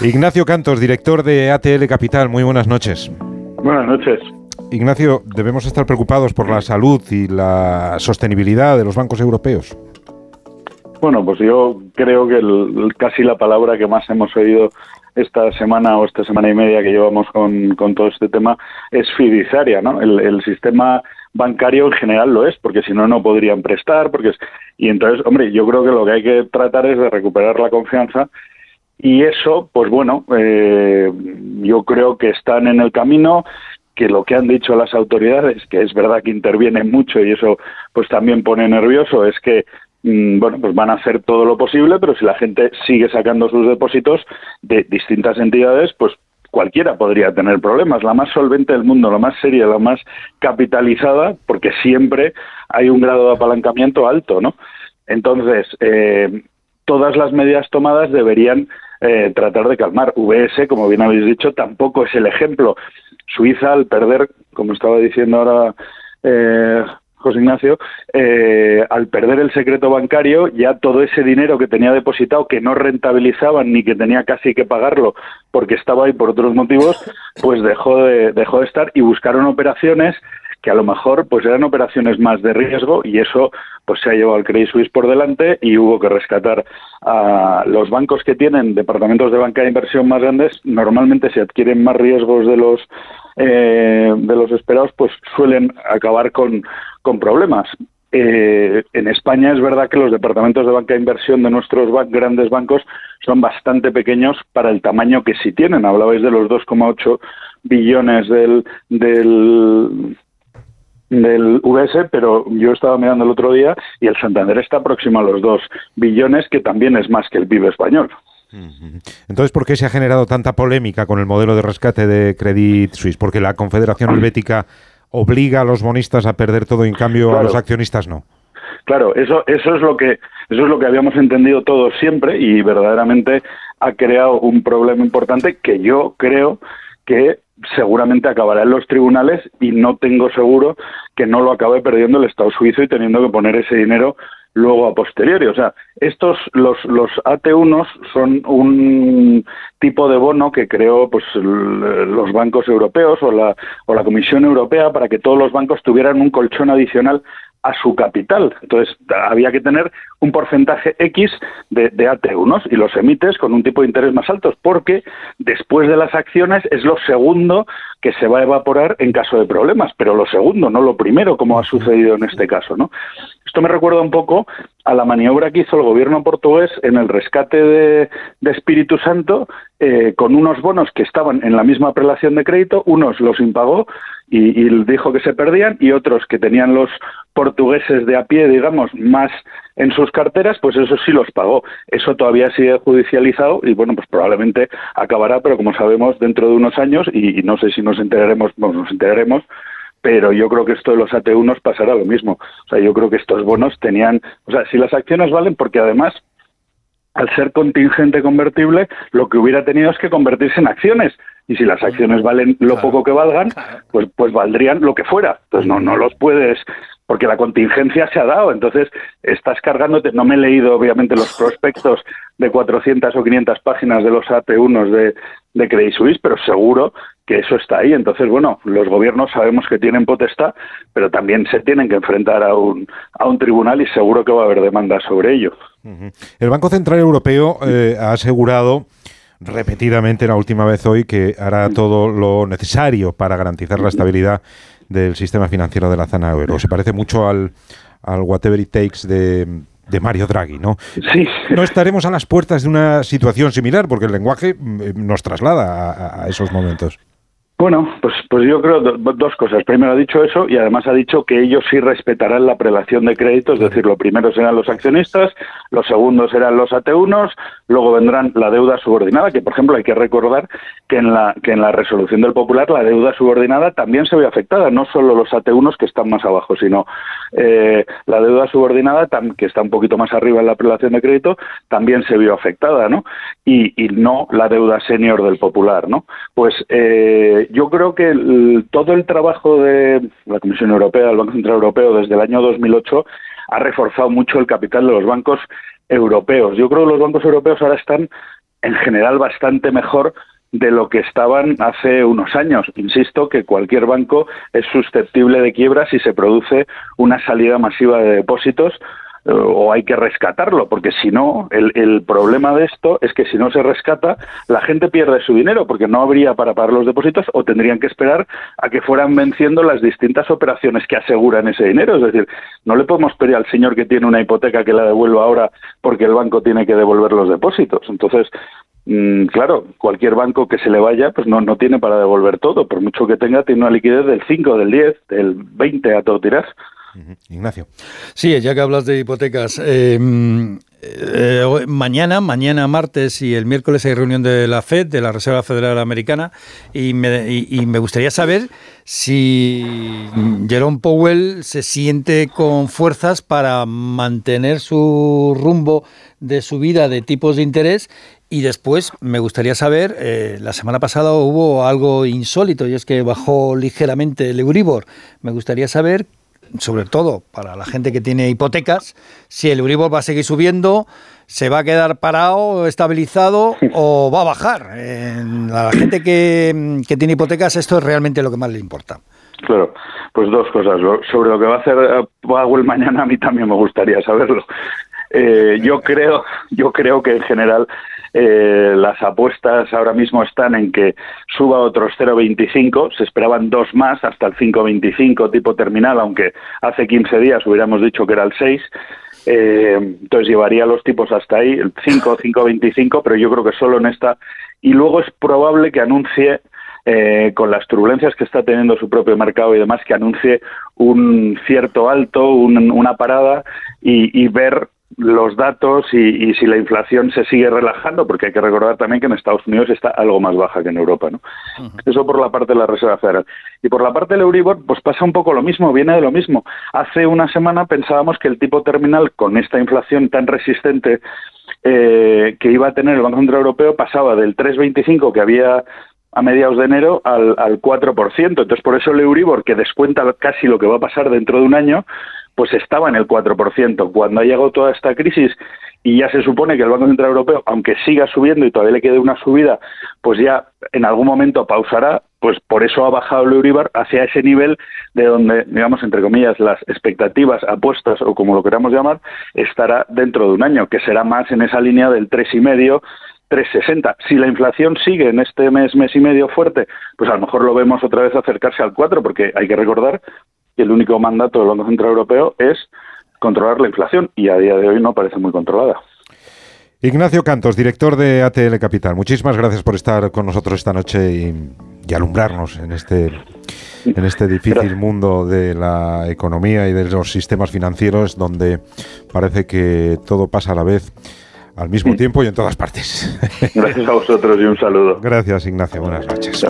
Ignacio Cantos, director de ATL Capital, muy buenas noches. Buenas noches. Ignacio, debemos estar preocupados por la salud y la sostenibilidad de los bancos europeos. Bueno, pues yo creo que casi la palabra que más hemos oído esta semana o esta semana y media que llevamos con, todo este tema es fiduciaria, ¿no? El, sistema bancario en general lo es, porque si no, no podrían prestar, porque es... Y entonces, hombre, yo creo que lo que hay que tratar es de recuperar la confianza y eso, pues bueno, eh, yo creo que están en el camino, que lo que han dicho las autoridades, que es verdad que intervienen mucho y eso pues también pone nervioso, es que Mm, bueno, pues van a hacer todo lo posible, pero si la gente sigue sacando sus depósitos de distintas entidades, pues cualquiera podría tener problemas. La más solvente del mundo, la más seria, la más capitalizada, porque siempre hay un grado de apalancamiento alto, ¿no? Entonces, eh, todas las medidas tomadas deberían eh, tratar de calmar. VS, como bien habéis dicho, tampoco es el ejemplo. Suiza, al perder, como estaba diciendo ahora eh, José Ignacio, eh, al perder el secreto bancario, ya todo ese dinero que tenía depositado, que no rentabilizaban ni que tenía casi que pagarlo porque estaba ahí por otros motivos, pues dejó de, dejó de estar y buscaron operaciones que a lo mejor pues eran operaciones más de riesgo y eso pues se ha llevado al Credit Suisse por delante y hubo que rescatar a los bancos que tienen departamentos de banca de inversión más grandes normalmente se adquieren más riesgos de los eh, de los esperados pues suelen acabar con, con problemas eh, en España es verdad que los departamentos de banca de inversión de nuestros grandes bancos son bastante pequeños para el tamaño que sí tienen. Hablabais de los 2,8 billones del, del, del VS, pero yo estaba mirando el otro día y el Santander está próximo a los 2 billones, que también es más que el PIB español. Entonces, ¿por qué se ha generado tanta polémica con el modelo de rescate de Credit Suisse? ¿Porque la Confederación Helvética obliga a los bonistas a perder todo y en cambio a los accionistas no? Claro, eso, eso es lo que eso es lo que habíamos entendido todos siempre y verdaderamente ha creado un problema importante que yo creo que seguramente acabará en los tribunales y no tengo seguro que no lo acabe perdiendo el Estado suizo y teniendo que poner ese dinero luego a posteriori. O sea, estos, los, los AT1 son un tipo de bono que creó pues, los bancos europeos o la, o la Comisión Europea para que todos los bancos tuvieran un colchón adicional a su capital. Entonces, había que tener un porcentaje X de, de AT1 y los emites con un tipo de interés más altos, porque después de las acciones es lo segundo que se va a evaporar en caso de problemas, pero lo segundo, no lo primero, como ha sucedido en este caso. ¿no? Esto me recuerda un poco a la maniobra que hizo el gobierno portugués en el rescate de, Espíritu Santo eh, con unos bonos que estaban en la misma prelación de crédito, unos los impagó y, y, dijo que se perdían y otros que tenían los portugueses de a pie, digamos, más en sus carteras, pues eso sí los pagó. Eso todavía sigue judicializado y bueno, pues probablemente acabará, pero como sabemos, dentro de unos años y, no sé si nos enteraremos, bueno, nos enteraremos, pero yo creo que esto de los AT1 pasará lo mismo. O sea, yo creo que estos bonos tenían, o sea, si las acciones valen, porque además, al ser contingente convertible, lo que hubiera tenido es que convertirse en acciones. Y si las acciones valen lo poco que valgan, pues, pues valdrían lo que fuera. Entonces no, no los puedes, porque la contingencia se ha dado. Entonces estás cargándote, no me he leído obviamente los prospectos de 400 o 500 páginas de los AT1 de, de Credit Suisse, pero seguro que eso está ahí. Entonces, bueno, los gobiernos sabemos que tienen potestad, pero también se tienen que enfrentar a un, a un tribunal y seguro que va a haber demanda sobre ello. El Banco Central Europeo eh, ha asegurado repetidamente la última vez hoy que hará todo lo necesario para garantizar la estabilidad del sistema financiero de la zona euro. Se parece mucho al, al whatever it takes de, de Mario Draghi, ¿no? Sí. No estaremos a las puertas de una situación similar porque el lenguaje mm, nos traslada a esos momentos. Bueno, pues, pues yo creo dos cosas. Primero ha dicho eso y además ha dicho que ellos sí respetarán la prelación de crédito, es decir, lo primero serán los accionistas, los segundos serán los AT1, luego vendrán la deuda subordinada, que por ejemplo hay que recordar que en la, que en la resolución del Popular la deuda subordinada también se ve afectada, no solo los AT1 que están más abajo, sino eh, la deuda subordinada, que está un poquito más arriba en la prelación de crédito, también se vio afectada, ¿no? Y, y no la deuda senior del Popular, ¿no? Pues eh, yo creo que todo el trabajo de la Comisión Europea, del Banco Central Europeo, desde el año 2008, ha reforzado mucho el capital de los bancos europeos. Yo creo que los bancos europeos ahora están en general bastante mejor de lo que estaban hace unos años. Insisto que cualquier banco es susceptible de quiebra si se produce una salida masiva de depósitos eh, o hay que rescatarlo, porque si no, el, el, problema de esto es que si no se rescata, la gente pierde su dinero, porque no habría para pagar los depósitos o tendrían que esperar a que fueran venciendo las distintas operaciones que aseguran ese dinero. Es decir, no le podemos pedir al señor que tiene una hipoteca que la devuelva ahora porque el banco tiene que devolver los depósitos. Entonces, claro, cualquier banco que se le vaya, pues no, no tiene para devolver todo. Por mucho que tenga, tiene una liquidez del 5, del 10, del 20 a todo tirar. Ignacio. Sí, ya que hablas de hipotecas, em, eh, mañana, mañana martes y el miércoles hay reunión de la FED, de la Reserva Federal Americana, y me, y me gustaría saber si Jerome Powell se siente con fuerzas para mantener su rumbo de subida de tipos de interés y después me gustaría saber, eh, la semana pasada hubo algo insólito y es que bajó ligeramente el Euribor. Me gustaría saber sobre todo para la gente que tiene hipotecas, si el Euribor va a seguir subiendo, se va a quedar parado, estabilizado o va a bajar. a la gente que, tiene hipotecas esto es realmente lo que más le importa. Claro, pues dos cosas. Sobre lo que va a hacer Powell mañana a mí también me gustaría saberlo. Eh, yo creo, yo creo que en general eh, las apuestas ahora mismo están en que suba otros 0,25, se esperaban dos más hasta el 5,25 tipo terminal, aunque hace 15 días hubiéramos dicho que era el 6. Eh, entonces llevaría los tipos hasta ahí, el 5, 5,25, pero yo creo que solo en esta. Y luego es probable que anuncie eh, con las turbulencias que está teniendo su propio mercado y demás, que anuncie un cierto alto, una parada y, ver los datos y, si la inflación se sigue relajando, porque hay que recordar también que en Estados Unidos está algo más baja que en Europa. ¿no? Eso por la parte de la Reserva Federal. Y por la parte del Euribor, pues pasa un poco lo mismo, viene de lo mismo. Hace una semana pensábamos que el tipo terminal, con esta inflación tan resistente eh, que iba a tener el Banco Central Europeo, pasaba del 3,25 que había a mediados de enero al, al 4%. Entonces, por eso el Euribor, que descuenta casi lo que va a pasar dentro de un año, pues estaba en el 4%. Cuando ha llegado toda esta crisis y ya se supone que el Banco Central Europeo, aunque siga subiendo y todavía le quede una subida, pues ya en algún momento pausará, pues por eso ha bajado el Euribor hacia ese nivel de donde, digamos, entre comillas, las expectativas, apuestas o como lo queramos llamar, estará dentro de un año, que será más en esa línea del 3,5 3,60. Si la inflación sigue en este mes, mes y medio fuerte, pues a lo mejor lo vemos otra vez acercarse al 4, porque hay que recordar y el único mandato del Banco Central Europeo es controlar la inflación y a día de hoy no parece muy controlada. Ignacio Cantos, director de ATL Capital, muchísimas gracias por estar con nosotros esta noche y, alumbrarnos en este, en este difícil mundo de la economía y de los sistemas financieros donde parece que todo pasa a la vez al mismo tiempo y en todas partes. Gracias a vosotros y un saludo. Gracias, Ignacio. Buenas noches.